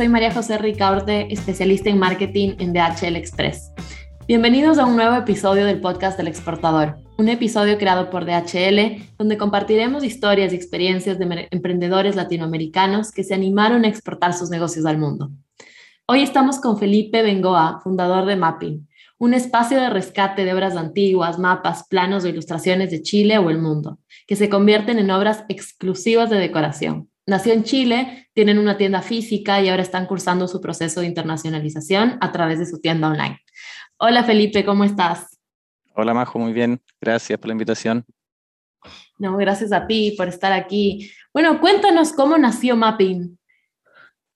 soy María José Ricaurte, especialista en marketing en DHL Express. Bienvenidos a un nuevo episodio del podcast del exportador, un episodio creado por DHL donde compartiremos historias y experiencias de emprendedores latinoamericanos que se animaron a exportar sus negocios al mundo. Hoy estamos con Felipe Bengoa, fundador de Mapping, un espacio de rescate de obras antiguas, mapas, planos o ilustraciones de Chile o el mundo, que se convierten en obras exclusivas de decoración. Nació en Chile, tienen una tienda física y ahora están cursando su proceso de internacionalización a través de su tienda online. Hola Felipe, ¿cómo estás? Hola Majo, muy bien. Gracias por la invitación. No, gracias a ti por estar aquí. Bueno, cuéntanos cómo nació Mapping.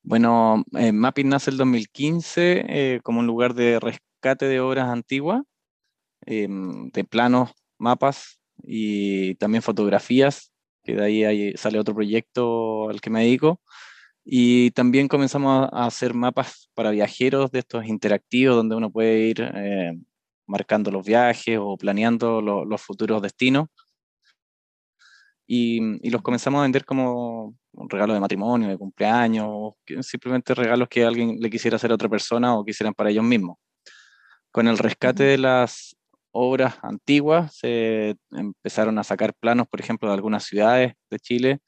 Bueno, eh, Mapping nace el 2015 eh, como un lugar de rescate de obras antiguas, em, de planos, mapas y también fotografías que de ahí, sale otro proyecto al que me dedico. Y también comenzamos a hacer mapas para viajeros de estos interactivos, donde uno puede ir eh, marcando los viajes o planeando los futuros destinos. Y, los comenzamos a vender como un regalo de matrimonio, de cumpleaños, simplemente regalos que alguien le quisiera hacer a otra persona o quisieran para ellos mismos. Con el rescate de las obras antiguas, se empezaron a sacar planos, por ejemplo, de algunas ciudades de Chile,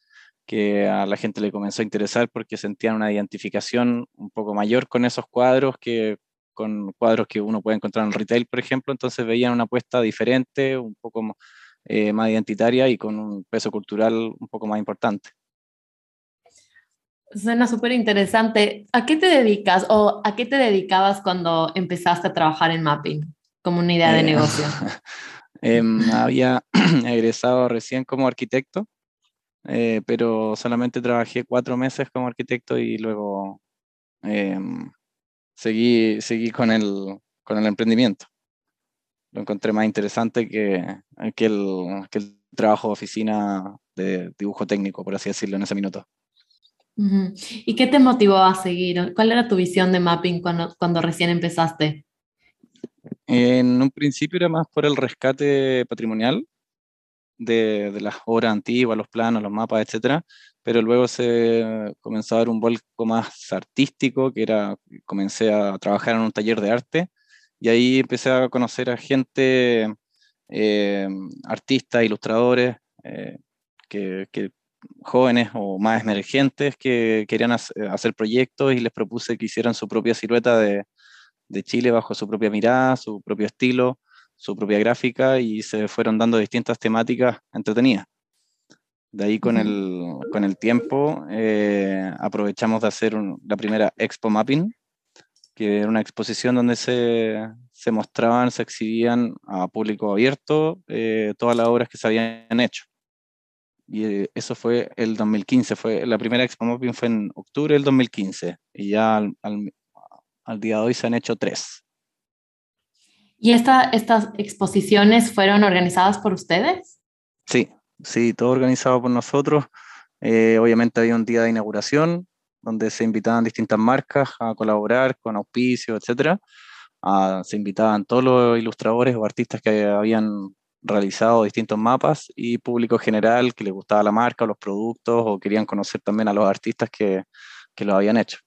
que a la gente le comenzó a interesar porque sentían una identificación un poco mayor con esos cuadros que con cuadros que uno puede encontrar en retail, por ejemplo, entonces veían una apuesta diferente, un poco eh, más identitaria y con un peso cultural un poco más importante. Suena súper interesante. ¿A qué te dedicas o a qué te dedicabas cuando empezaste a trabajar en mapping? Como una idea de eh, negocio? Em, había egresado recién como arquitecto, eh, pero solamente trabajé cuatro meses como arquitecto y luego em, seguí, seguí con, el, con el emprendimiento. Lo encontré más interesante que, que, el, que el trabajo de oficina de dibujo técnico, por así decirlo, en ese minuto. ¿Y qué te motivó a seguir? ¿Cuál era tu visión de mapping cuando, cuando recién empezaste? En un principio era más por el rescate patrimonial de, de, las obras antiguas, los planos, los mapas, etc. Pero luego se comenzó a dar un vuelco más artístico, que era, comencé a trabajar en un taller de arte y ahí empecé a conocer a gente, eh, artistas, ilustradores, eh, que, jóvenes o más emergentes que querían hacer proyectos y les propuse que hicieran su propia silueta de, de Chile bajo su propia mirada, su propio estilo, su propia gráfica y se fueron dando distintas temáticas entretenidas. De ahí con, el, con el tiempo eh, aprovechamos de hacer la primera Expo Mapping, que era una exposición donde se, se mostraban, se exhibían a público abierto eh, todas las obras que se habían hecho. Y eh, eso fue el 2015, fue, la primera Expo Mapping fue en octubre del 2015, y ya al, al día de hoy se han hecho tres. ¿Y esta, estas exposiciones fueron organizadas por ustedes? Sí, sí, todo organizado por nosotros. Eh, obviamente había un día de inauguración donde se invitaban distintas marcas a colaborar con auspicio, etc. Ah, se invitaban todos los ilustradores o artistas que habían realizado distintos mapas y público general que le gustaba la marca o los productos o querían conocer también a los artistas que, que lo habían hecho.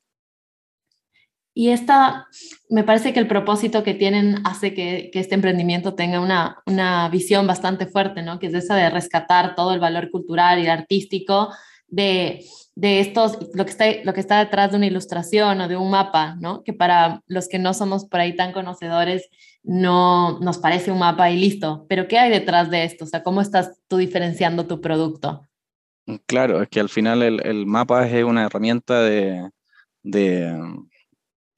Y esta, me parece que el propósito que tienen hace que, que este emprendimiento tenga una, una, visión bastante fuerte, ¿no? Que es esa de rescatar todo el valor cultural y artístico de, de estos, lo que, está, lo que está detrás de una ilustración o de un mapa, ¿no? Que para los que no somos por ahí tan conocedores, no nos parece un mapa y listo. Pero ¿qué hay detrás de esto? O sea, ¿cómo estás tú diferenciando tu producto? Claro, es que al final el, el mapa es una herramienta de, de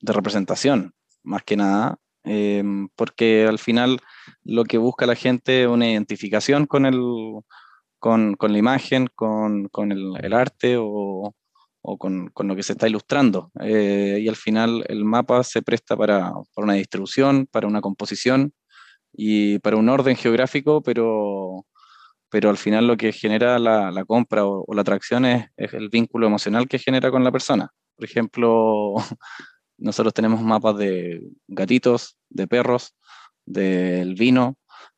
de representación, más que nada, em, porque al final lo que busca la gente es una identificación con, el, con, con la imagen, con, con el, arte o, o con, lo que se está ilustrando. Eh, y al final el mapa se presta para, para, una distribución, para una composición y para un orden geográfico, pero, pero al final lo que genera la, compra o, la atracción es el vínculo emocional que genera con la persona. Por ejemplo, nosotros tenemos mapas de gatitos, de perros, del vino,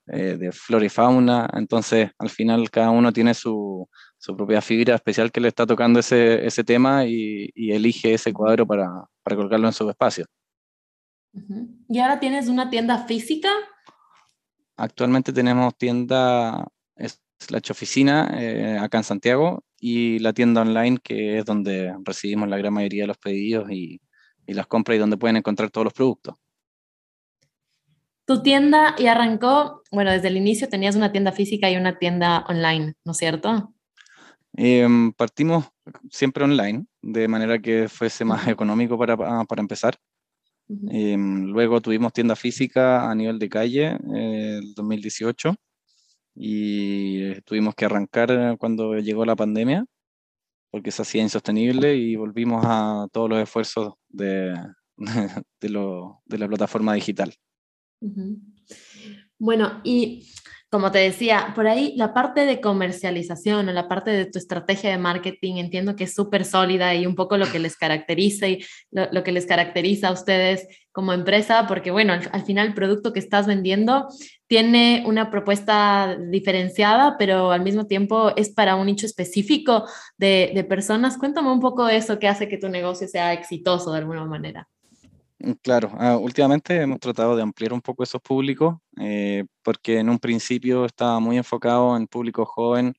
eh, de flora y fauna. Entonces, al final, cada uno tiene su, su propia fibra especial que le está tocando ese, ese tema y, elige ese cuadro para, para, colocarlo en su espacio. ¿Y ahora tienes una tienda física? Actualmente tenemos tienda slash oficina eh, acá en Santiago y la tienda online que es donde recibimos la gran mayoría de los pedidos y, y las compras y donde pueden encontrar todos los productos. Tu tienda y arrancó, bueno, desde el inicio tenías una tienda física y una tienda online, ¿no es cierto? Em, partimos siempre online, de manera que fuese más económico para, para empezar. Em, luego tuvimos tienda física a nivel de calle en el 2018 y tuvimos que arrancar cuando llegó la pandemia porque se hacía insostenible y volvimos a todos los esfuerzos de, de, la plataforma digital. Bueno, y como te decía, por ahí la parte de comercialización o la parte de tu estrategia de marketing entiendo que es súper sólida y un poco lo que les caracteriza y lo, que les caracteriza a ustedes como empresa, porque bueno, al, final el producto que estás vendiendo tiene una propuesta diferenciada, pero al mismo tiempo es para un nicho específico de, de personas. Cuéntame un poco eso que hace que tu negocio sea exitoso de alguna manera. Mm, claro, ah, últimamente hemos tratado de ampliar un poco esos públicos, eh, porque en un principio estaba muy enfocado en público joven,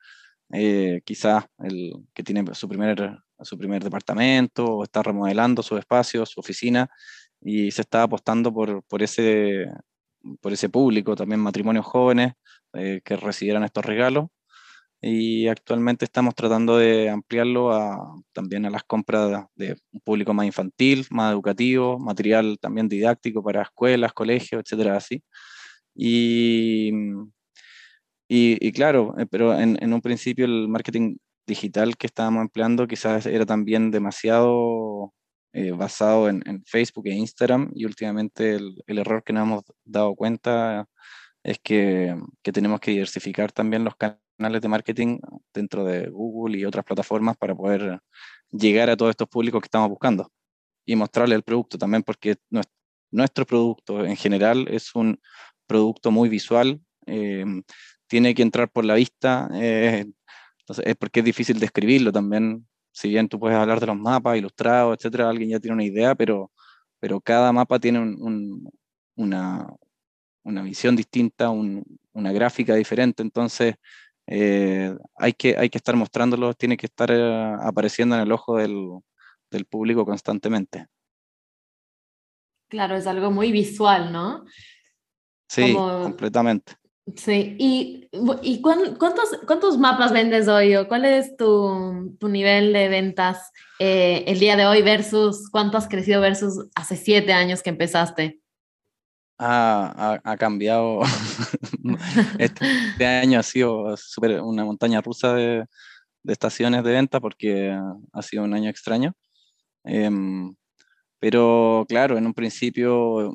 eh, quizás el que tiene su primer, su primer departamento o está remodelando su espacio, su oficina, y se está apostando por, por, ese, por ese público, también matrimonios jóvenes eh, que recibieran estos regalos y actualmente estamos tratando de ampliarlo a, también a las compras de un público más infantil, más educativo, material también didáctico para escuelas, colegios, etcétera, así. Y, y, claro, eh, pero en, en, un principio el marketing digital que estábamos empleando quizás era también demasiado eh, basado en, en, Facebook e Instagram y últimamente el, el error que nos hemos dado cuenta es que, que tenemos que diversificar también los canales canales de marketing dentro de Google y otras plataformas para poder llegar a todos estos públicos que estamos buscando y mostrarle el producto también, porque nuestro producto en general es un producto muy visual, eh, tiene que entrar por la vista, eh, entonces es porque es difícil describirlo también. Si bien tú puedes hablar de los mapas ilustrados, etcétera, alguien ya tiene una idea, pero, pero cada mapa tiene una, una visión distinta, una gráfica diferente, entonces eh, hay, que, hay que estar mostrándolo, tiene que estar eh, apareciendo en el ojo del, del, público constantemente. Claro, es algo muy visual, ¿no? Sí, completamente. Sí, ¿y, y cuántos, cuántos mapas vendes hoy o cuál es tu, tu nivel de ventas eh, el día de hoy versus cuánto has crecido versus hace siete años que empezaste? Ha, ha, cambiado. Este, este, año ha sido super, una montaña rusa de, de, estaciones de venta porque ha sido un año extraño. Em, pero claro, en un principio,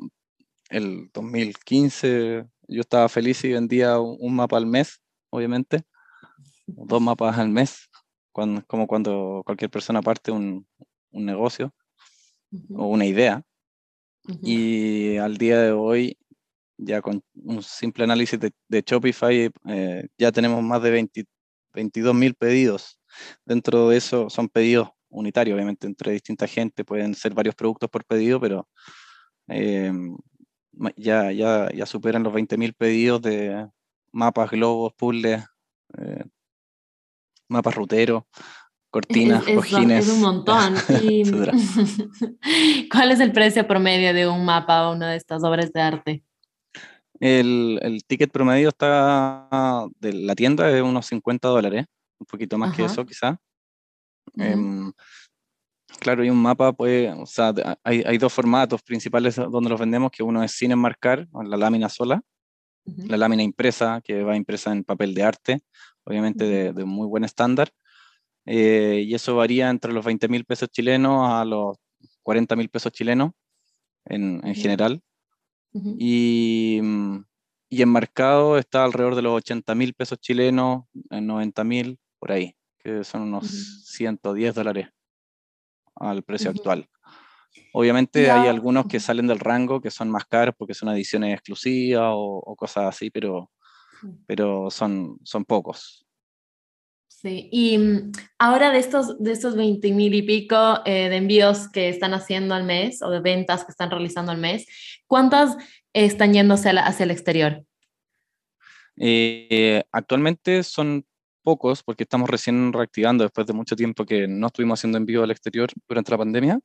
el 2015, yo estaba feliz y vendía un mapa al mes, obviamente, dos mapas al mes, cuando, como cuando cualquier persona parte un, un negocio o una idea. Y al día de hoy, ya con un simple análisis de, Shopify, eh, ya tenemos más de 22 mil pedidos. Dentro de eso son pedidos unitarios, obviamente, entre distinta gente. Pueden ser varios productos por pedido, pero eh, ya, ya, ya superan los 20 mil pedidos de mapas, globos, puzzles, eh, mapas ruteros cortinas, cojines. Es un montón. ¿Cuál es el precio promedio de un mapa o una de estas obras de arte? El, el, ticket promedio está de la tienda de unos 50 dólares, un poquito más que eso quizá. Em, claro, y un mapa, pues, o sea, hay, hay, dos formatos principales donde los vendemos, que uno es sin enmarcar, la lámina sola, la lámina impresa, que va impresa en papel de arte, obviamente de, de muy buen estándar, eh, y eso varía entre los 20 mil pesos chilenos a los 40 mil pesos chilenos en, en general. y, mm, y en mercado está alrededor de los 80 mil pesos chilenos, en 90 mil, por ahí, que son unos 110 dólares al precio actual. Obviamente hay algunos que salen del rango que son más caros porque son ediciones exclusivas o, o cosas así, pero, pero son, son pocos. Sí, y mm, ahora de estos, de estos 20 mil y pico eh, de envíos que están haciendo al mes o de ventas que están realizando al mes, ¿cuántas están yéndose hacia el exterior? Eh, actualmente son pocos porque estamos recién reactivando después de mucho tiempo que no estuvimos haciendo envío al exterior durante la pandemia.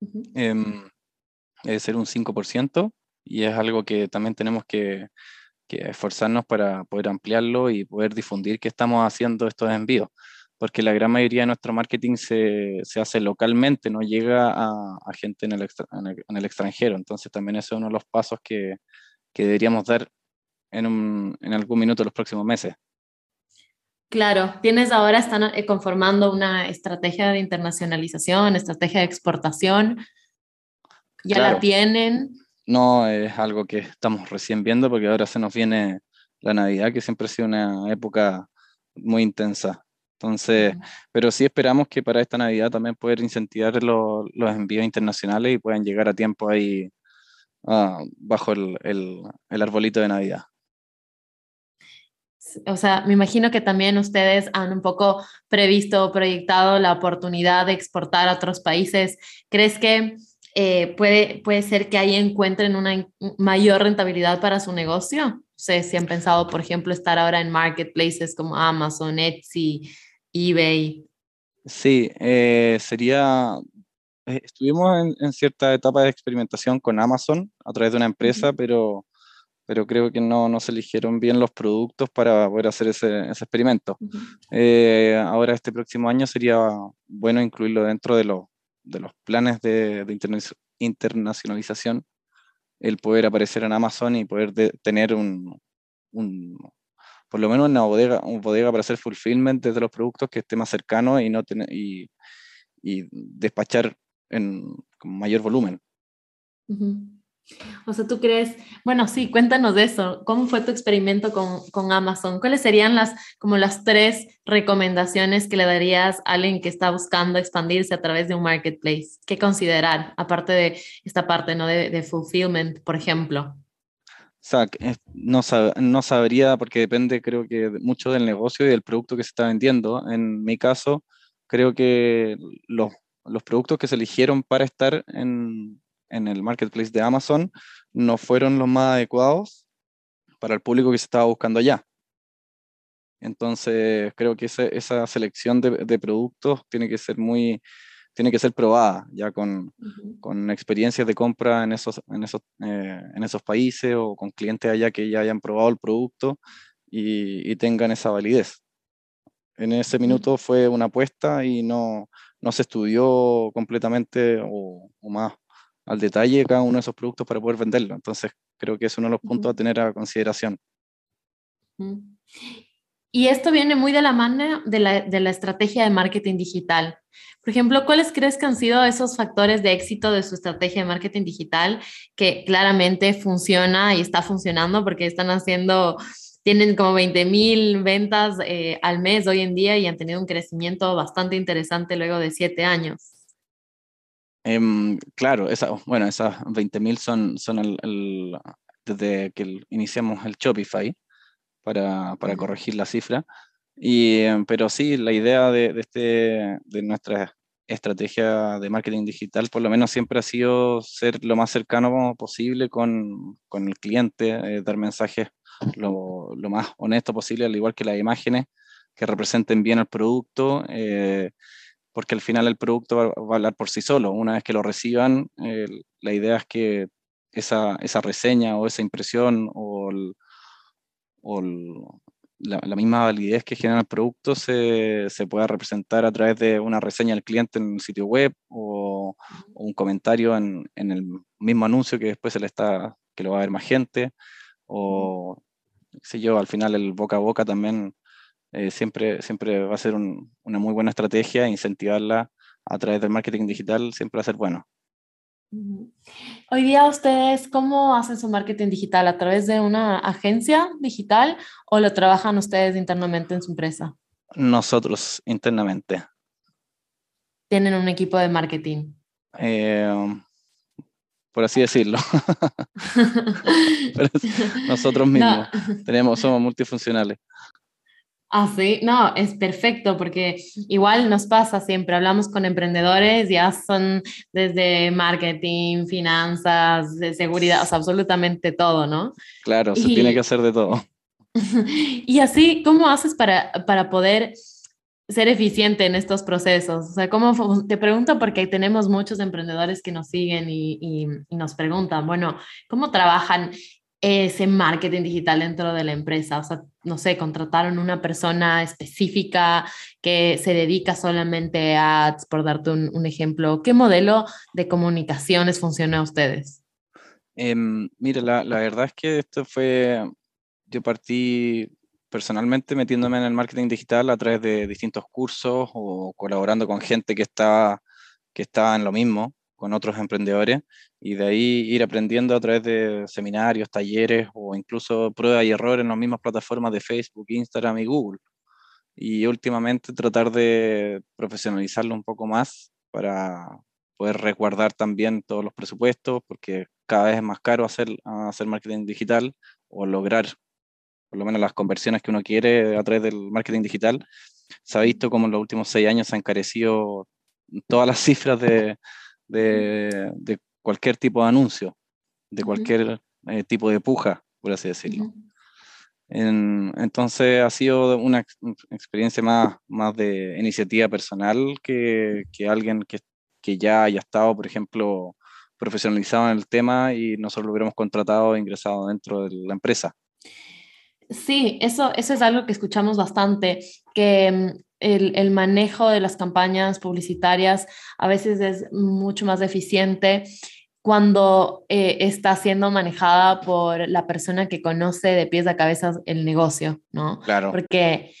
Uh es ser un 5% y es algo que también tenemos que, esforzarnos para poder ampliarlo y poder difundir que estamos haciendo estos envíos, porque la gran mayoría de nuestro marketing se, hace localmente, no llega a, gente en el, en el, extranjero, entonces también ese es uno de los pasos que, que deberíamos dar en, un, en algún minuto los próximos meses. Claro, tienes ahora, están eh, conformando una estrategia de internacionalización, estrategia de exportación. ¿Ya la tienen? No, es algo que estamos recién viendo porque ahora se nos viene la Navidad, que siempre ha sido una época muy intensa. Entonces, pero sí esperamos que para esta Navidad también poder incentivar los envíos internacionales y puedan llegar a tiempo ahí ah, bajo el, el arbolito de Navidad o sea, me imagino que también ustedes han un poco previsto o proyectado la oportunidad de exportar a otros países. ¿Crees que eh, puede, puede ser que ahí encuentren una mayor rentabilidad para su negocio? No sé si han pensado, por ejemplo, estar ahora en marketplaces como Amazon, Etsy, eBay. Sí, eh, sería eh, estuvimos en, cierta etapa de experimentación con Amazon a través de una empresa, pero pero creo que no, no, se eligieron bien los productos para poder hacer ese, ese experimento. Eh, ahora, este próximo año sería bueno incluirlo dentro de, de los planes de, internacionalización, el poder aparecer en Amazon y poder tener un, por lo menos una bodega, una bodega para hacer fulfillment de los productos que esté más cercano y, no tener, y, y despachar en mayor volumen. O sea, tú crees, bueno, sí, cuéntanos de eso. ¿Cómo fue tu experimento con, Amazon? ¿Cuáles serían las, como las tres recomendaciones que le darías a alguien que está buscando expandirse a través de un marketplace? ¿Qué considerar, aparte de esta parte, ¿no? De, fulfillment, por ejemplo. O no, no sabría porque depende, creo que mucho del negocio y del producto que se está vendiendo. En mi caso, creo que los, los productos que se eligieron para estar en, en el marketplace de Amazon no fueron los más adecuados para el público que se estaba buscando allá. Entonces, creo que esa selección de, productos tiene que ser muy, tiene que ser probada ya con, con experiencias de compra en esos, en, esos, eh, en esos países o con clientes allá que ya hayan probado el producto y, tengan esa validez. En ese minuto fue una apuesta y no, no se estudió completamente o, o más al detalle cada uno de esos productos para poder venderlo. Entonces, creo que es uno de los puntos a tener a consideración. Y esto viene muy de la mano de la, de la, estrategia de marketing digital. Por ejemplo, ¿cuáles crees que han sido esos factores de éxito de su estrategia de marketing digital que claramente funciona y está funcionando porque están haciendo, tienen como 20 mil ventas eh, al mes hoy en día y han tenido un crecimiento bastante interesante luego de siete años? Em, claro, esa, bueno, esas 20.000 son, son el, desde que iniciamos el Shopify para, para corregir la cifra. Y, em, pero sí, la idea de, de, este, de nuestra estrategia de marketing digital, por lo menos siempre ha sido ser lo más cercano posible con, con el cliente, eh, dar mensajes lo, lo, más honesto posible, al igual que las imágenes que representen bien el producto. Eh, porque al final el producto va, a hablar por sí solo. Una vez que lo reciban, la idea es que esa, esa, reseña o esa impresión o, la, misma validez que genera el producto se, se, pueda representar a través de una reseña del cliente en el sitio web o, un comentario en, en, el mismo anuncio que después se le está, que lo va a ver más gente o, sé yo, al final el boca a boca también eh, siempre, siempre va a ser una muy buena estrategia, incentivarla a través del marketing digital siempre va a ser bueno. Hoy día ustedes, ¿cómo hacen su marketing digital? ¿A través de una agencia digital o lo trabajan ustedes internamente en su empresa? Nosotros internamente. ¿Tienen un equipo de marketing? Eh, por así decirlo. nosotros mismos tenemos, somos multifuncionales. Ah, sí, no, es perfecto porque igual nos pasa siempre, hablamos con emprendedores, ya son desde marketing, finanzas, de seguridad, o sea, absolutamente todo, ¿no? Claro, se tiene que hacer de todo. y así, ¿cómo haces para, para poder ser eficiente en estos procesos? O sea, ¿cómo, te pregunto porque tenemos muchos emprendedores que nos siguen y, y, y nos preguntan, bueno, ¿cómo trabajan ese marketing digital dentro de la empresa? O sea, no sé, contrataron una persona específica que se dedica solamente a ads, por darte un, ejemplo. ¿Qué modelo de comunicaciones funciona a ustedes? Em, mira, la, la, verdad es que esto fue, yo partí personalmente metiéndome en el marketing digital a través de distintos cursos o colaborando con gente que estaba, que estaba en lo mismo con otros emprendedores y de ahí ir aprendiendo a través de seminarios, talleres o incluso prueba y error en las mismas plataformas de Facebook, Instagram y Google. Y últimamente tratar de profesionalizarlo un poco más para poder resguardar también todos los presupuestos, porque cada vez es más caro hacer, hacer marketing digital o lograr por lo menos las conversiones que uno quiere a través del marketing digital. Se ha visto como en los últimos seis años se han encarecido todas las cifras de, cualquier tipo de anuncio, de cualquier eh, tipo de puja, por así decirlo. entonces ha sido una experiencia más, más de iniciativa personal que, que alguien que, que, ya haya estado, por ejemplo, profesionalizado en el tema y nosotros lo hubiéramos contratado e ingresado dentro de la empresa. Sí, eso, eso es algo que escuchamos bastante, que mm, el, manejo de las campañas publicitarias a veces es mucho más eficiente cuando eh, está siendo manejada por la persona que conoce de pies a cabeza el negocio, ¿no? Claro. Porque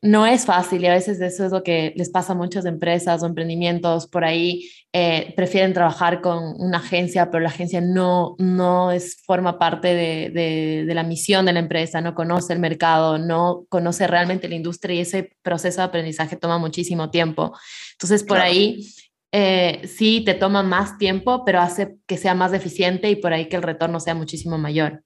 no es fácil y a veces eso es lo que les pasa a muchas empresas o emprendimientos por ahí. Eh, prefieren trabajar con una agencia, pero la agencia no, no es, forma parte de, de, la misión de la empresa, no conoce el mercado, no conoce realmente la industria y ese proceso de aprendizaje toma muchísimo tiempo. Entonces, por ahí eh, sí te toma más tiempo, pero hace que sea más eficiente y por ahí que el retorno sea muchísimo mayor.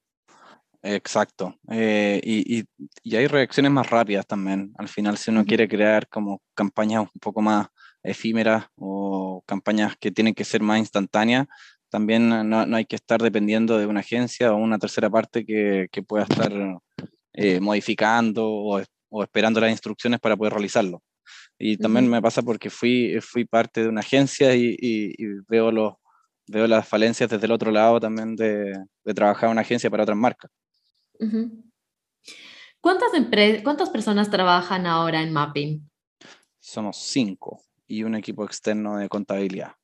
Exacto. Eh, y, y, hay reacciones más rápidas también. Al final, si uno quiere crear como campañas un poco más efímeras o campañas que tienen que ser más instantáneas, también no, no hay que estar dependiendo de una agencia o una tercera parte que, que pueda estar eh, modificando o, o, esperando las instrucciones para poder realizarlo. Y también me pasa porque fui, fui parte de una agencia y, y, veo, los, veo las falencias desde el otro lado también de, de trabajar en una agencia para otras marcas. ¿Cuántas, ¿Cuántas personas trabajan ahora en Mapping? Somos cinco y un equipo externo de contabilidad.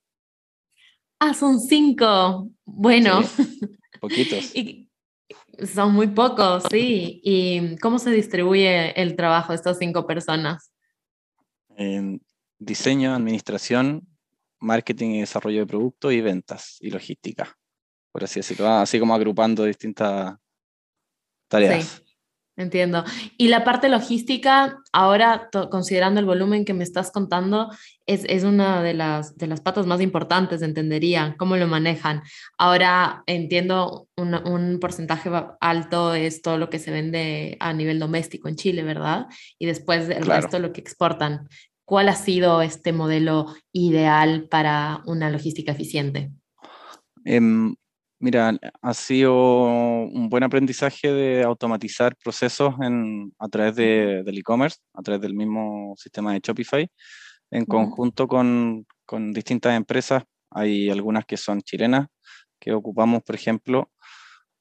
Ah, son cinco. Bueno. poquitos. son muy pocos, sí. ¿Y cómo se distribuye el trabajo de estas cinco personas? En diseño, administración, marketing y desarrollo de productos y ventas y logística. Por así decirlo, así como agrupando distintas tareas. entiendo. Y la parte logística, ahora considerando el volumen que me estás contando, es, es, una de las, de las patas más importantes, entendería, cómo lo manejan. Ahora entiendo un, un porcentaje alto es todo lo que se vende a nivel doméstico en Chile, ¿verdad? Y después el resto lo que exportan. ¿Cuál ha sido este modelo ideal para una logística eficiente? Um, Mira, ha sido un buen aprendizaje de automatizar procesos en, a través de, del e-commerce, a través del mismo sistema de Shopify, en conjunto con, con, distintas empresas. Hay algunas que son chilenas, que ocupamos, por ejemplo,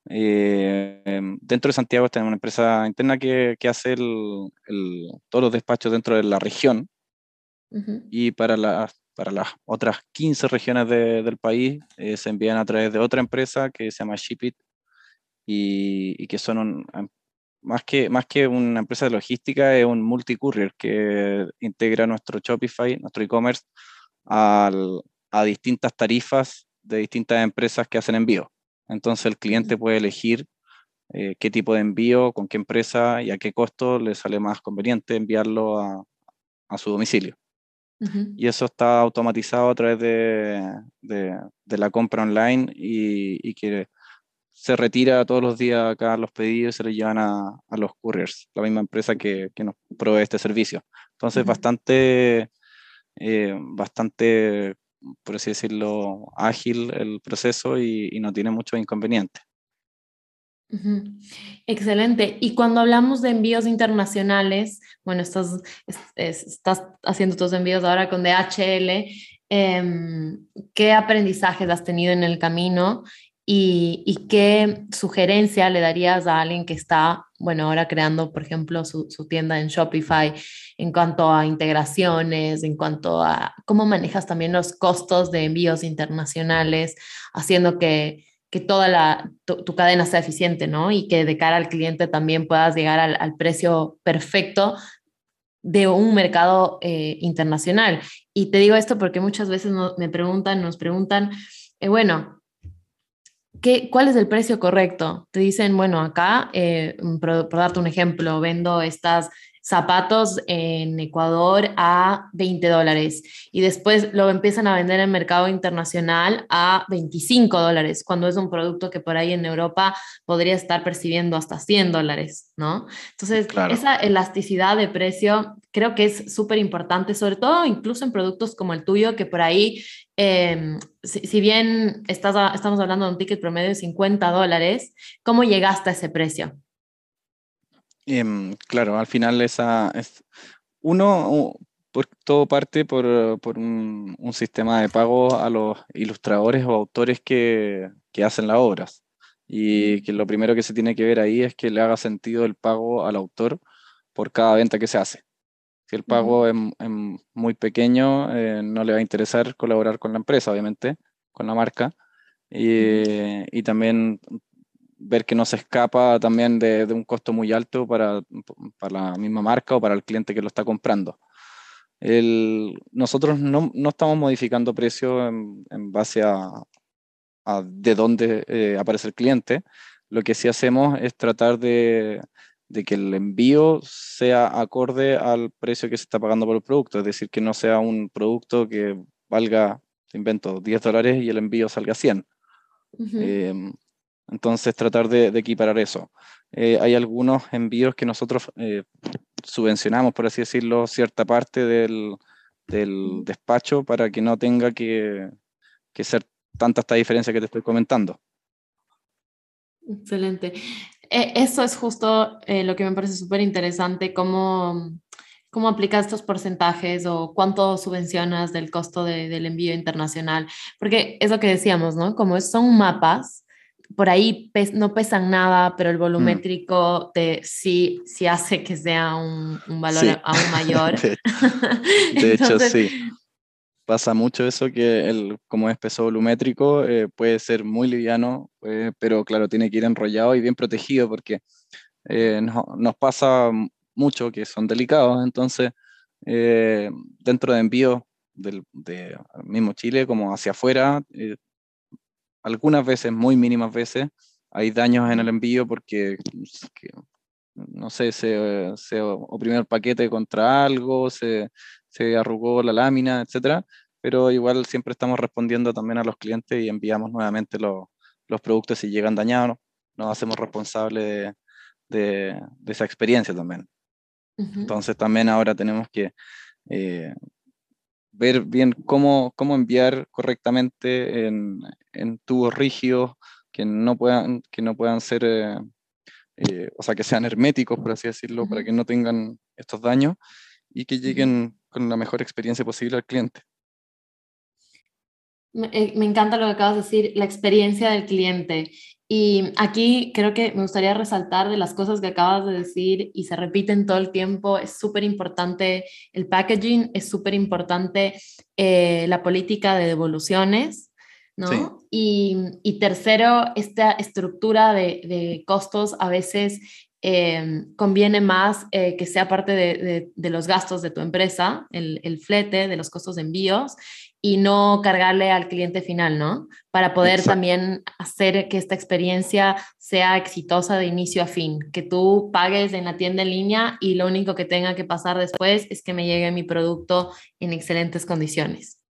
eh, em, dentro de Santiago tenemos una empresa interna que, que hace el, el, todos los despachos dentro de la región. Y para las para las otras 15 regiones del país eh, se envían a través de otra empresa que se llama Shipit y, y que son em, más, que, más que una empresa de logística, es un multi-courier que integra nuestro Shopify, nuestro e-commerce, a distintas tarifas de distintas empresas que hacen envío. Entonces el cliente puede elegir eh, qué tipo de envío, con qué empresa y a qué costo le sale más conveniente enviarlo a, a su domicilio. Y eso está automatizado a través de, de, la compra online y, y, que se retira todos los días acá los pedidos y se los llevan a, a los couriers, la misma empresa que, que, nos provee este servicio. Entonces, bastante, eh, bastante, por así decirlo, ágil el proceso y, y no tiene muchos inconvenientes. Excelente. Y cuando hablamos de envíos internacionales, bueno, estás, estás haciendo tus envíos ahora con DHL, em, ¿qué aprendizajes has tenido en el camino y, qué sugerencia le darías a alguien que está, bueno, ahora creando, por ejemplo, su, su tienda en Shopify en cuanto a integraciones, en cuanto a cómo manejas también los costos de envíos internacionales, haciendo que que toda la, tu, cadena sea eficiente, ¿no? Y que de cara al cliente también puedas llegar al, precio perfecto de un mercado eh, internacional. Y te digo esto porque muchas veces me preguntan, nos preguntan, eh, bueno, ¿qué, ¿cuál es el precio correcto? Te dicen, bueno, acá, eh, por, darte un ejemplo, vendo estas zapatos en Ecuador a 20 dólares y después lo empiezan a vender en el mercado internacional a 25 dólares, cuando es un producto que por ahí en Europa podría estar percibiendo hasta 100 dólares, ¿no? Entonces, esa elasticidad de precio creo que es súper importante, sobre todo incluso en productos como el tuyo, que por ahí, em, si, bien estás estamos hablando de un ticket promedio de 50 dólares, ¿cómo llegaste a ese precio? Em, claro, al final esa es uno, por, todo parte por, por un, un, sistema de pago a los ilustradores o autores que, que, hacen las obras. Y que lo primero que se tiene que ver ahí es que le haga sentido el pago al autor por cada venta que se hace. Si el pago es, muy pequeño, eh, no le va a interesar colaborar con la empresa, obviamente, con la marca. Y, y también ver que no se escapa también de, un costo muy alto para, para, la misma marca o para el cliente que lo está comprando. El, nosotros no, no, estamos modificando precio en, base a, a, de dónde eh, aparece el cliente. Lo que sí hacemos es tratar de, de, que el envío sea acorde al precio que se está pagando por el producto, es decir, que no sea un producto que valga, invento, 10 dólares y el envío salga 100. Entonces, tratar de, equiparar eso. Eh, hay algunos envíos que nosotros eh, subvencionamos, por así decirlo, cierta parte del, del despacho para que no tenga que, que, ser tanta esta diferencia que te estoy comentando. Excelente. E, eso es justo eh, lo que me parece súper interesante, cómo, cómo aplicas estos porcentajes o cuánto subvencionas del costo de, del envío internacional, porque es lo que decíamos, ¿no? Como son mapas, por ahí no pesan nada, pero el mm. volumétrico te, sí, sí hace que sea un, un valor aún mayor. de, hecho, sí. Pasa mucho eso que el, como es peso volumétrico eh, puede ser muy liviano, eh, pero claro, tiene que ir enrollado y bien protegido porque eh, nos pasa mucho que son delicados. Entonces, dentro de envío del de mismo Chile como hacia afuera, algunas veces, muy mínimas veces, hay daños en el envío porque, no sé, se, se, oprimió el paquete contra algo, se, se arrugó la lámina, etcétera, pero igual siempre estamos respondiendo también a los clientes y enviamos nuevamente los, los productos si llegan dañados, nos hacemos responsables de, de, de, esa experiencia también. Entonces también ahora tenemos que eh, ver bien cómo, cómo enviar correctamente en, en, tubos rígidos que no puedan, que no puedan ser, eh, eh, o sea, que sean herméticos, por así decirlo, para que no tengan estos daños y que lleguen con la mejor experiencia posible al cliente. Me, eh, me encanta lo que acabas de decir, la experiencia del cliente. Y aquí creo que me gustaría resaltar de las cosas que acabas de decir y se repiten todo el tiempo, es súper importante el packaging, es súper importante eh, la política de devoluciones, ¿no? Y, y, tercero, esta estructura de, de costos a veces eh, conviene más eh, que sea parte de, de, de, los gastos de tu empresa, el, el, flete, de los costos de envíos, y no cargarle al cliente final, ¿no? Para poder también hacer que esta experiencia sea exitosa de inicio a fin, que tú pagues en la tienda en línea y lo único que tenga que pasar después es que me llegue mi producto en excelentes condiciones.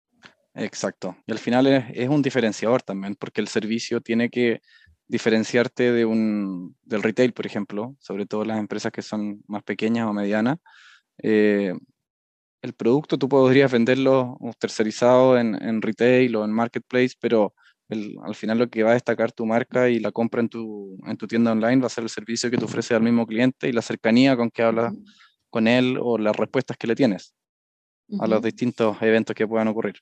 Exacto. Y al final es, es un diferenciador también, porque el servicio tiene que diferenciarte de un, del retail, por ejemplo, sobre todo las empresas que son más pequeñas o medianas. Eh, el producto tú podrías venderlo tercerizado en, en retail o en marketplace, pero al final lo que va a destacar tu marca y la compra en tu, en tu tienda online va a ser el servicio que te ofrece al mismo cliente y la cercanía con que hablas con él o las respuestas que le tienes a los distintos eventos que puedan ocurrir.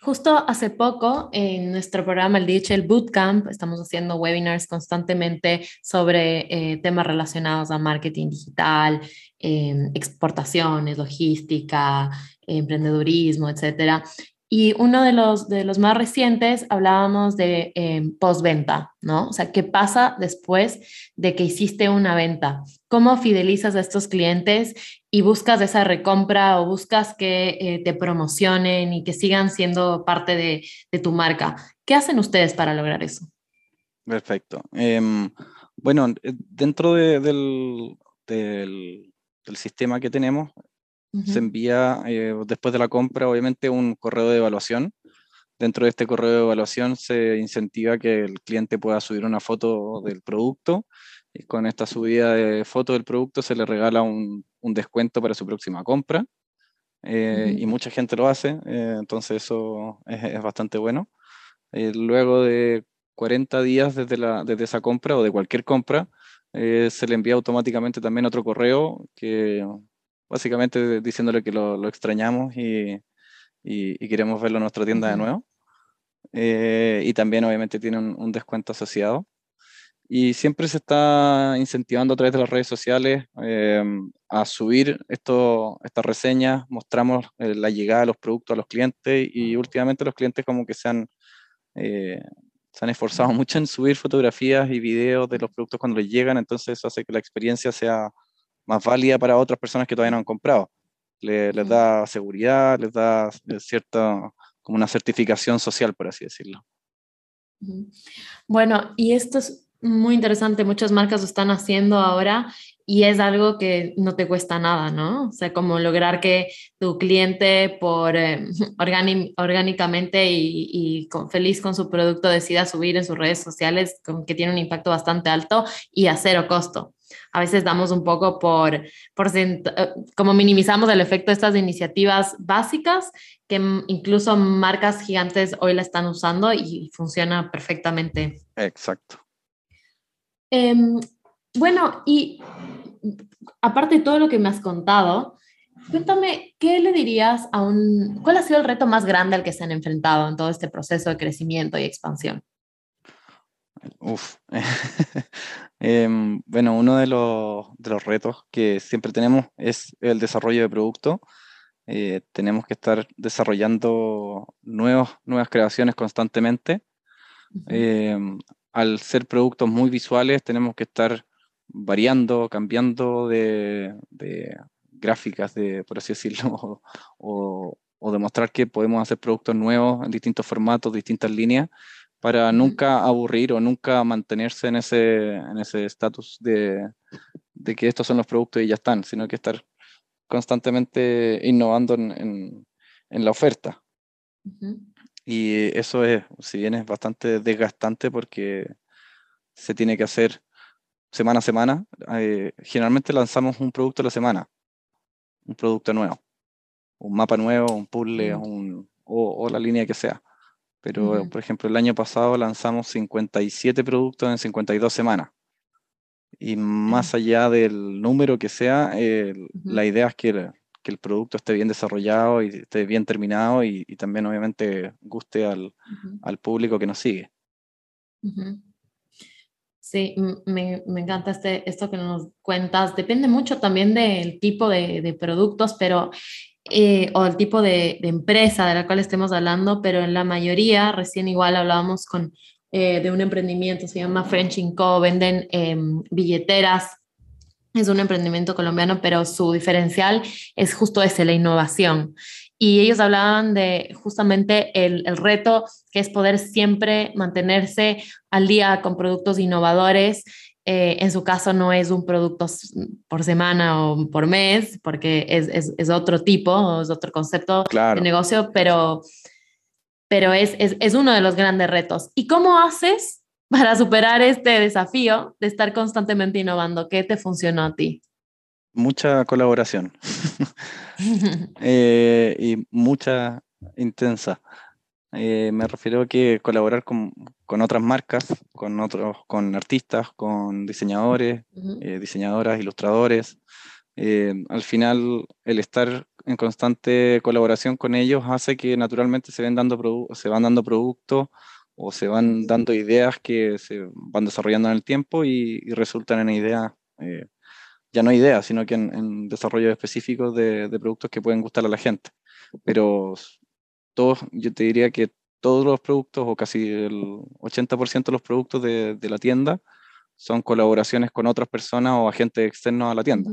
Justo hace poco en nuestro programa, el DHL Bootcamp, estamos haciendo webinars constantemente sobre eh, temas relacionados a marketing digital, em, exportaciones, logística, emprendedurismo, etcétera. Y uno de los, de los más recientes hablábamos de eh, postventa, ¿no? O sea, ¿qué pasa después de que hiciste una venta? ¿Cómo fidelizas a estos clientes y buscas esa recompra o buscas que eh, te promocionen y que sigan siendo parte de, de, tu marca? ¿Qué hacen ustedes para lograr eso? Perfecto. Em, bueno, eh, dentro de, del, del, del sistema que tenemos, se envía eh, después de la compra, obviamente, un correo de evaluación. Dentro de este correo de evaluación se incentiva que el cliente pueda subir una foto del producto. Y con esta subida de foto del producto se le regala un, un descuento para su próxima compra. Eh, y mucha gente lo hace, eh, entonces eso es, es bastante bueno. luego de 40 días desde, la, desde esa compra o de cualquier compra, se le envía automáticamente también otro correo que básicamente diciéndole que lo, extrañamos y, y, queremos verlo en nuestra tienda de nuevo. Eh, y también obviamente tiene un, descuento asociado. Y siempre se está incentivando a través de las redes sociales eh, a subir esto, estas reseñas, mostramos eh, la llegada de los productos a los clientes y últimamente los clientes como que se han, se han esforzado mucho en subir fotografías y videos de los productos cuando les llegan, entonces eso hace que la experiencia sea más válida para otras personas que todavía no han comprado. les da seguridad, les da eh, cierta, como una certificación social, por así decirlo. Bueno, y esto es muy interesante, muchas marcas lo están haciendo ahora y es algo que no te cuesta nada, ¿no? O sea, como lograr que tu cliente por eh, orgánicamente y, y con, feliz con su producto decida subir en sus redes sociales, con, que tiene un impacto bastante alto y a cero costo a veces damos un poco por, por eh, como minimizamos el efecto de estas iniciativas básicas que incluso marcas gigantes hoy la están usando y funciona perfectamente. Exacto. Em, bueno, y aparte de todo lo que me has contado, cuéntame, ¿qué le dirías a un, cuál ha sido el reto más grande al que se han enfrentado en todo este proceso de crecimiento y expansión? Uf, Em, bueno, uno de los, de los, retos que siempre tenemos es el desarrollo de producto. Eh, tenemos que estar desarrollando nuevos, nuevas creaciones constantemente. Em, al ser productos muy visuales, tenemos que estar variando, cambiando de, de gráficas, de, por así decirlo, o, o demostrar que podemos hacer productos nuevos en distintos formatos, distintas líneas para nunca aburrir o nunca mantenerse en ese en ese estatus de, de, que estos son los productos y ya están, sino que estar constantemente innovando en, en, la oferta. Y eso es, si bien es bastante desgastante porque se tiene que hacer semana a semana, eh, generalmente lanzamos un producto a la semana, un producto nuevo, un mapa nuevo, un puzzle, un, o, o la línea que sea. Pero, por ejemplo, el año pasado lanzamos 57 productos en 52 semanas. Y más allá del número que sea, la idea es que el, que el, producto esté bien desarrollado y esté bien terminado y, también obviamente guste al, al, público que nos sigue. Sí, me, encanta este, esto que nos cuentas. Depende mucho también del tipo de, productos, pero eh, o el tipo de, empresa de la cual estemos hablando, pero en la mayoría, recién igual hablábamos con, eh, de un emprendimiento, se llama French Co., venden em, billeteras, es un emprendimiento colombiano, pero su diferencial es justo ese, la innovación. Y ellos hablaban de justamente el, el reto que es poder siempre mantenerse al día con productos innovadores eh, en su caso no es un producto por semana o por mes, porque es, es, es otro tipo, es otro concepto de negocio, pero, pero es, es, es uno de los grandes retos. ¿Y cómo haces para superar este desafío de estar constantemente innovando? ¿Qué te funcionó a ti? Mucha colaboración eh, y mucha intensa. Eh, me refiero a que colaborar con, con, otras marcas, con otros, con artistas, con diseñadores, eh, diseñadoras, ilustradores. al final, el estar en constante colaboración con ellos hace que naturalmente se, ven dando se van dando productos o se van dando ideas que se van desarrollando en el tiempo y, resultan en ideas, ya no ideas, sino que en, en desarrollos específicos de, productos que pueden gustar a la gente. Pero todos, yo te diría que todos los productos, o casi el 80% de los productos de, la tienda, son colaboraciones con otras personas o agentes externos a la tienda.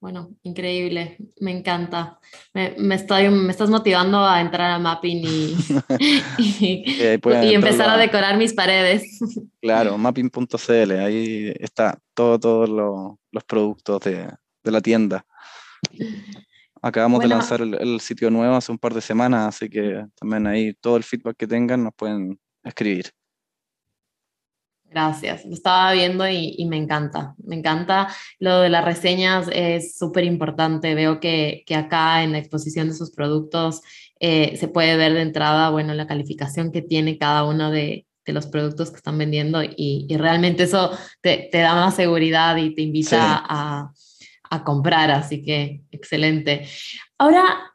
Bueno, increíble, me encanta. Me, estoy, me estás motivando a entrar a Mapping y, y, empezar a decorar mis paredes. Claro, mapping.cl, ahí está todos todo los productos de, de, la tienda. Acabamos de lanzar el, el, sitio nuevo hace un par de semanas, así que también ahí todo el feedback que tengan nos pueden escribir. Gracias, lo estaba viendo y, me encanta, me encanta. Lo de las reseñas es súper importante. Veo que, acá en la exposición de sus productos eh, se puede ver de entrada, bueno, la calificación que tiene cada uno de, los productos que están vendiendo y, realmente eso te, da más seguridad y te invita a, a comprar, así que excelente. Ahora,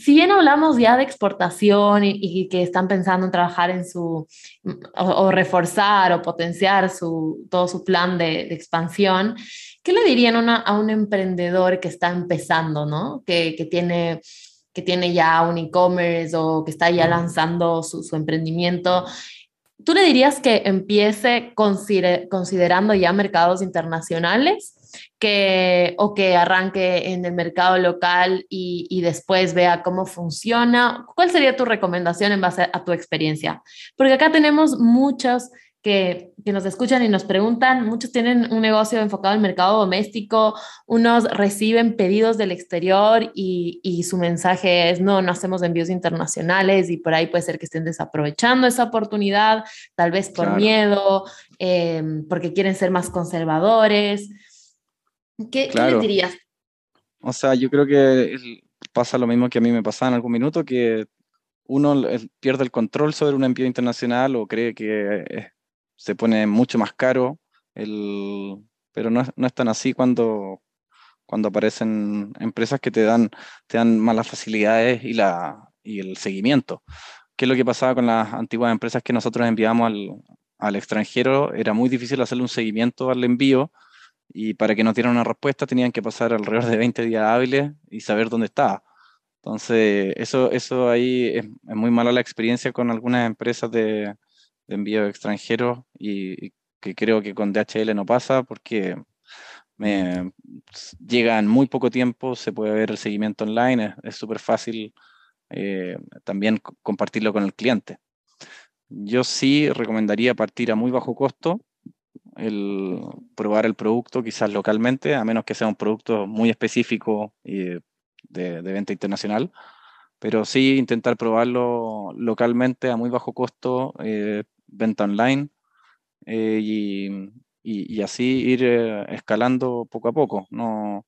si bien hablamos ya de exportación y, que están pensando en trabajar en su, o, reforzar o potenciar su, todo su plan de, expansión, ¿qué le dirían a un emprendedor que está empezando, ¿no? que, que tiene que tiene ya un e-commerce o que está ya lanzando su, su, emprendimiento, ¿tú le dirías que empiece considerando ya mercados internacionales? Que, o que arranque en el mercado local y, y, después vea cómo funciona. ¿Cuál sería tu recomendación en base a tu experiencia? Porque acá tenemos muchos que, que, nos escuchan y nos preguntan, muchos tienen un negocio enfocado en el mercado doméstico, unos reciben pedidos del exterior y, y, su mensaje es, no, no hacemos envíos internacionales y por ahí puede ser que estén desaprovechando esa oportunidad, tal vez por miedo, eh, porque quieren ser más conservadores. ¿Qué, le dirías? O sea, yo creo que pasa lo mismo que a mí me pasaba en algún minuto, que uno pierde el control sobre un envío internacional o cree que eh, se pone mucho más caro, el, pero no, no es tan así cuando, cuando aparecen empresas que te dan, te dan malas facilidades y, la, y el seguimiento. ¿Qué es lo que pasaba con las antiguas empresas que nosotros enviamos al, al extranjero? Era muy difícil hacerle un seguimiento al envío y para que nos dieran una respuesta tenían que pasar alrededor de 20 días hábiles y saber dónde estaba. Entonces, eso, eso ahí es, muy mala la experiencia con algunas empresas de, envío extranjeros y, que creo que con DHL no pasa porque me, llega en muy poco tiempo, se puede ver el seguimiento online, es súper fácil eh, también compartirlo con el cliente. Yo sí recomendaría partir a muy bajo costo, el probar el producto quizás localmente, a menos que sea un producto muy específico y de, venta internacional, pero sí intentar probarlo localmente a muy bajo costo, eh, venta online eh, y, y, así ir eh, escalando poco a poco. No,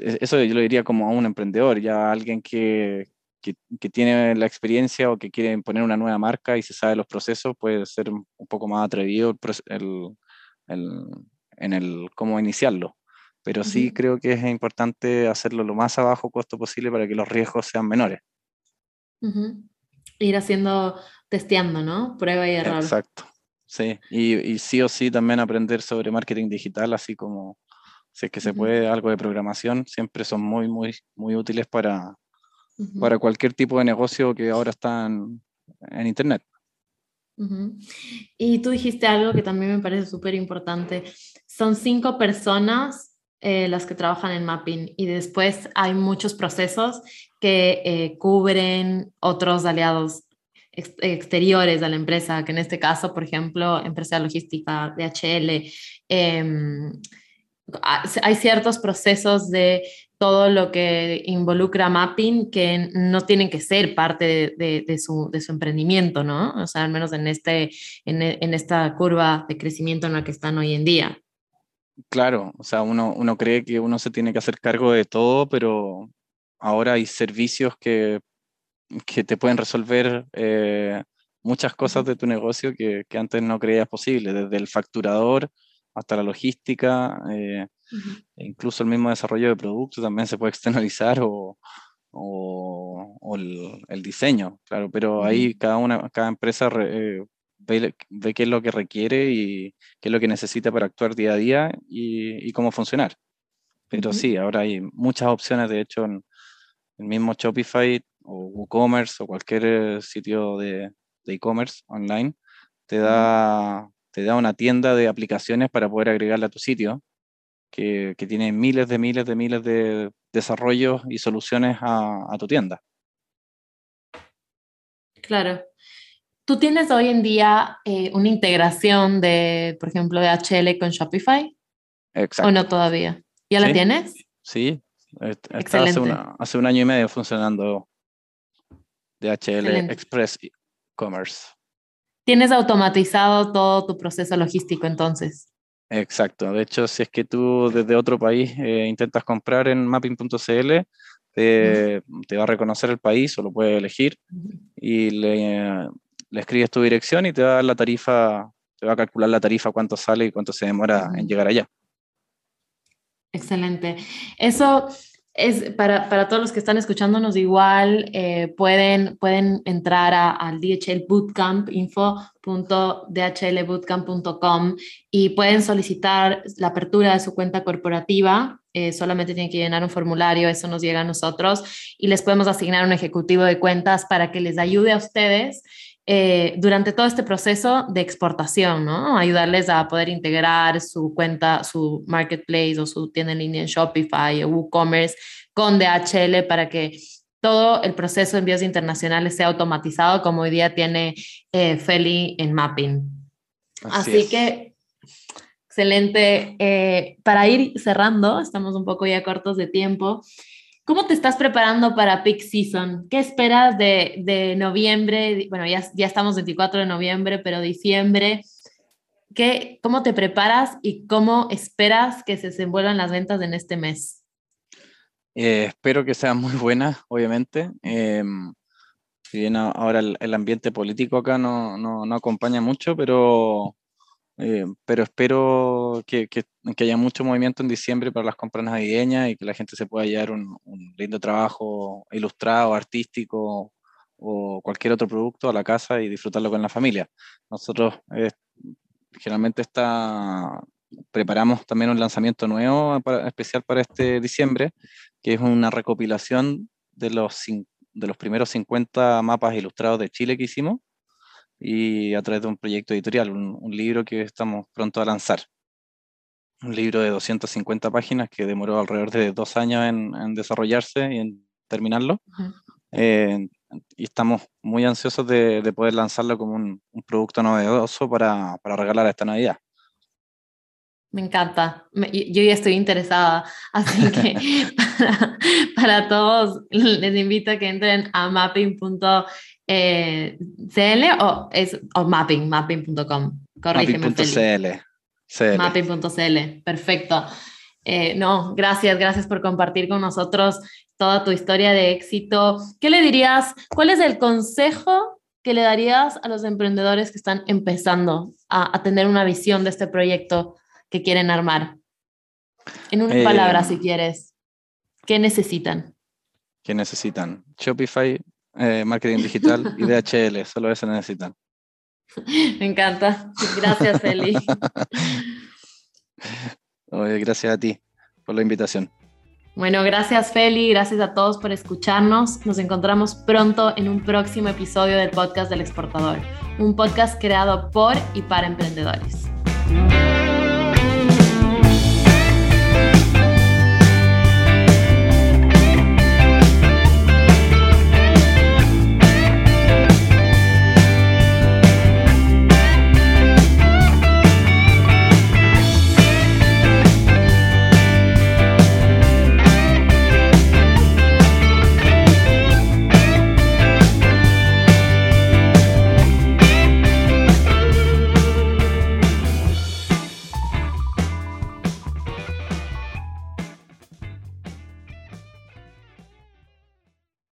eso yo lo diría como a un emprendedor, ya alguien que, que, tiene la experiencia o que quiere poner una nueva marca y se sabe los procesos, puede ser un poco más atrevido el, el, en el cómo iniciarlo. Pero sí creo que es importante hacerlo lo más a bajo costo posible para que los riesgos sean menores. Ir haciendo, testeando, ¿no? Prueba y error. Exacto. Sí, y, y, sí o sí también aprender sobre marketing digital, así como si es que se puede, algo de programación, siempre son muy, muy, muy útiles para, para cualquier tipo de negocio que ahora está en, Internet. Y tú dijiste algo que también me parece súper importante. Son cinco personas eh, las que trabajan en mapping y después hay muchos procesos que eh, cubren otros aliados exteriores a la empresa, que en este caso, por ejemplo, empresa logística, DHL, eh, hay ciertos procesos de todo lo que involucra mapping que no tienen que ser parte de, su, emprendimiento, ¿no? O sea, al menos en, este, en, esta curva de crecimiento en la que están hoy en día. Claro, o sea, uno, uno cree que uno se tiene que hacer cargo de todo, pero ahora hay servicios que, que te pueden resolver eh, muchas cosas de tu negocio que, que, antes no creías posible, desde el facturador hasta la logística, eh, e incluso el mismo desarrollo de productos también se puede externalizar o, o, el, diseño, claro, pero ahí cada, una, cada empresa eh, ve, qué es lo que requiere y qué es lo que necesita para actuar día a día y, y cómo funcionar. Pero sí, ahora hay muchas opciones, de hecho, en el mismo Shopify o WooCommerce o cualquier eh, sitio de e-commerce online, te da te da una tienda de aplicaciones para poder agregarla a tu sitio, que, tiene miles de miles de miles de desarrollos y soluciones a, tu tienda. Claro. ¿Tú tienes hoy en día eh, una integración de, por ejemplo, de HL con Shopify? Exacto. ¿O no todavía? ¿Ya la tienes? Sí, está hace, hace, un año y medio funcionando DHL Express Commerce. Tienes automatizado todo tu proceso logístico entonces. Exacto. De hecho, si es que tú desde otro país eh, intentas comprar en mapping.cl, te, va a reconocer el país o lo puedes elegir y le, escribes tu dirección y te va a dar la tarifa, te va a calcular la tarifa, cuánto sale y cuánto se demora en llegar allá. Excelente. Eso es para, para, todos los que están escuchándonos igual, eh, pueden, pueden entrar al DHL Bootcamp, info.dhlbootcamp.com y pueden solicitar la apertura de su cuenta corporativa. Eh, solamente tienen que llenar un formulario, eso nos llega a nosotros y les podemos asignar un ejecutivo de cuentas para que les ayude a ustedes eh, durante todo este proceso de exportación, ¿no? Ayudarles a poder integrar su cuenta, su marketplace o su tienda en línea en Shopify o WooCommerce con DHL para que todo el proceso de envíos internacionales sea automatizado como hoy día tiene eh, Feli en Mapping. Así, que, excelente. Eh, para ir cerrando, estamos un poco ya cortos de tiempo. ¿Cómo te estás preparando para Peak Season? ¿Qué esperas de, noviembre? Bueno, ya, ya estamos 24 de noviembre, pero diciembre. ¿Qué, ¿Cómo te preparas y cómo esperas que se desenvuelvan las ventas en este mes? Eh, espero que sean muy buenas, obviamente. Em, si bien ahora el, ambiente político acá no, no, no acompaña mucho, pero eh, pero espero que, que, haya mucho movimiento en diciembre para las compras navideñas y que la gente se pueda llevar un, lindo trabajo ilustrado, artístico o cualquier otro producto a la casa y disfrutarlo con la familia. Nosotros eh, generalmente está, preparamos también un lanzamiento nuevo especial para este diciembre, que es una recopilación de los, de los primeros 50 mapas ilustrados de Chile que hicimos y a través de un proyecto editorial, un, libro que estamos pronto a lanzar. Un libro de 250 páginas que demoró alrededor de dos años en, desarrollarse y en terminarlo. Eh, y estamos muy ansiosos de, de poder lanzarlo como un, un producto novedoso para, para, regalar esta Navidad. Me encanta, yo ya estoy interesada, así que para, para, todos les invito a que entren a mapping.com eh, CL o es o mapping, mapping.com. Corrígeme. Mapping.cl. Mapping.cl, perfecto. Eh, no, gracias, gracias por compartir con nosotros toda tu historia de éxito. ¿Qué le dirías? ¿Cuál es el consejo que le darías a los emprendedores que están empezando a, tener una visión de este proyecto que quieren armar? En una eh, palabra, si quieres, ¿qué necesitan? ¿Qué necesitan? Shopify eh, marketing digital y DHL, solo eso necesitan. Me encanta. Gracias, Feli. gracias a ti por la invitación. Bueno, gracias Feli, gracias a todos por escucharnos. Nos encontramos pronto en un próximo episodio del podcast del exportador, un podcast creado por y para emprendedores.